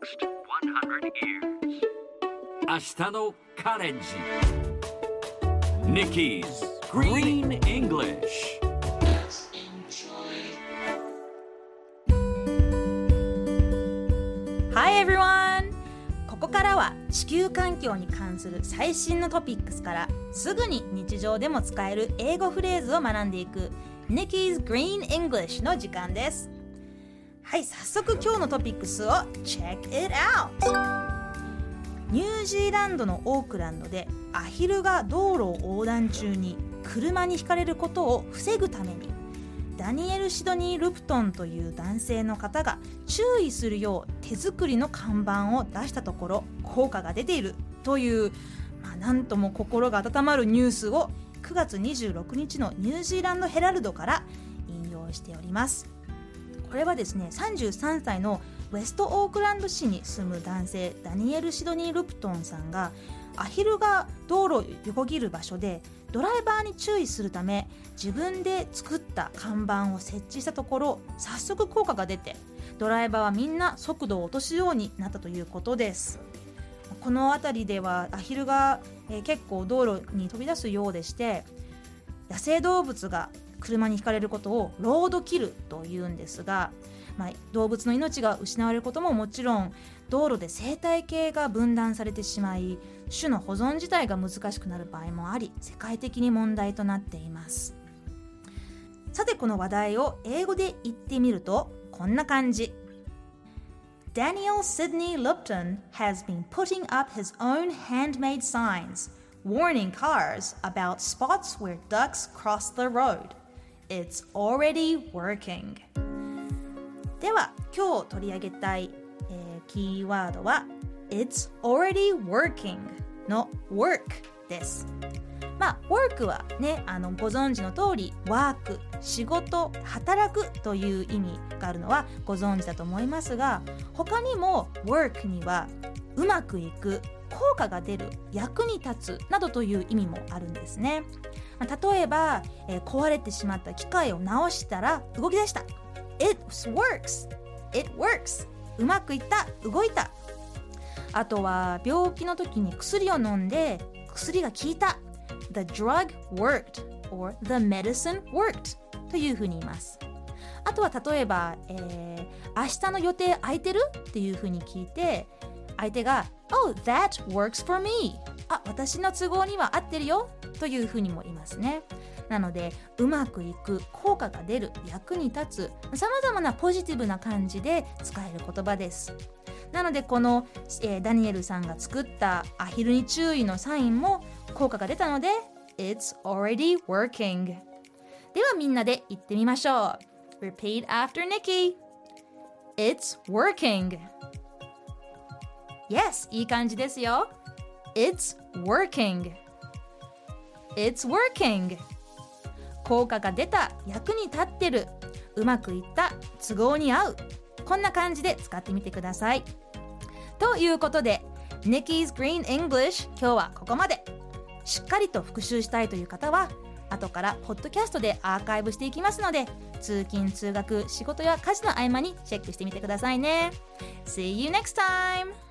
Next 100 years. 明日のカレンジ Nikki's Green English Hi everyone! ここからは地球環境に関する最新のトピックスからすぐに日常でも使える英語フレーズを学んでいく Nikki's Green English の時間です。はい、早速今日のトピックスを Check it out! ニュージーランドのオークランドでアヒルが道路を横断中に車にひかれることを防ぐためにダニエル・シドニー・ルプトンという男性の方が注意するよう手作りの看板を出したところ効果が出ているという、まあ、なんとも心が温まるニュースを9月26日のニュージーランド・ヘラルドから引用しております。これはですね33歳のウェストオークランド市に住む男性ダニエル・シドニー・ルプトンさんがアヒルが道路を横切る場所でドライバーに注意するため自分で作った看板を設置したところ早速効果が出てドライバーはみんな速度を落とすようになったということです。この辺りではアヒルが、え結構道路に飛び出すようでして野生動物が車にひかれることをロードキルというんですが、まあ、動物の命が失われることももちろん道路で生態系が分断されてしまい種の保存自体が難しくなる場合もあり世界的に問題となっていますさてこの話題を英語で言ってみるとこんな感じ Daniel Sidney Lupton has been putting up his own handmade signs, warning cars about spots where ducks cross the road. It's already working. では今日取り上げたい、えーキーワードは It's already working の work です。まあ、work はね、あのご存知の通り、ワーク、仕事、働くという意味があるのはご存知だと思いますが、他にも work にはうまくいく、効果が出る、役に立つなどという意味もあるんですね。まあ例えば、えー壊れてしまった機械を直したら動き出した。It works! It works! うまくいった、動いた。あとは病気の時に薬を飲んで薬が効いた。The drug worked or the medicine worked というふうに言います。あとは例えば、えー明日の予定空いてる？っていうふうに聞いて相手が Oh, that works for me. あ、私の都合には合ってるよ。というふうにも言いますね。なのでうまくいく効果が出る役に立つさまざまなポジティブな感じで使える言葉です。なのでこの、えーダニエルさんが作ったアヒルに注意のサインも効果が出たので It's already working. ではみんなで言ってみましょう。Repeat after Nikki. It's working. Yes いい感じですよ。It's working. It's working. 効果が出た役に立ってる。うまくいった都合に合う。こんな感じで使ってみてください。ということで Nikki's Green English 今日はここまで。しっかりと復習したいという方は後からポッドキャストでアーカイブしていきますので通勤通学仕事や家事の合間にチェックしてみてくださいね。See you next time!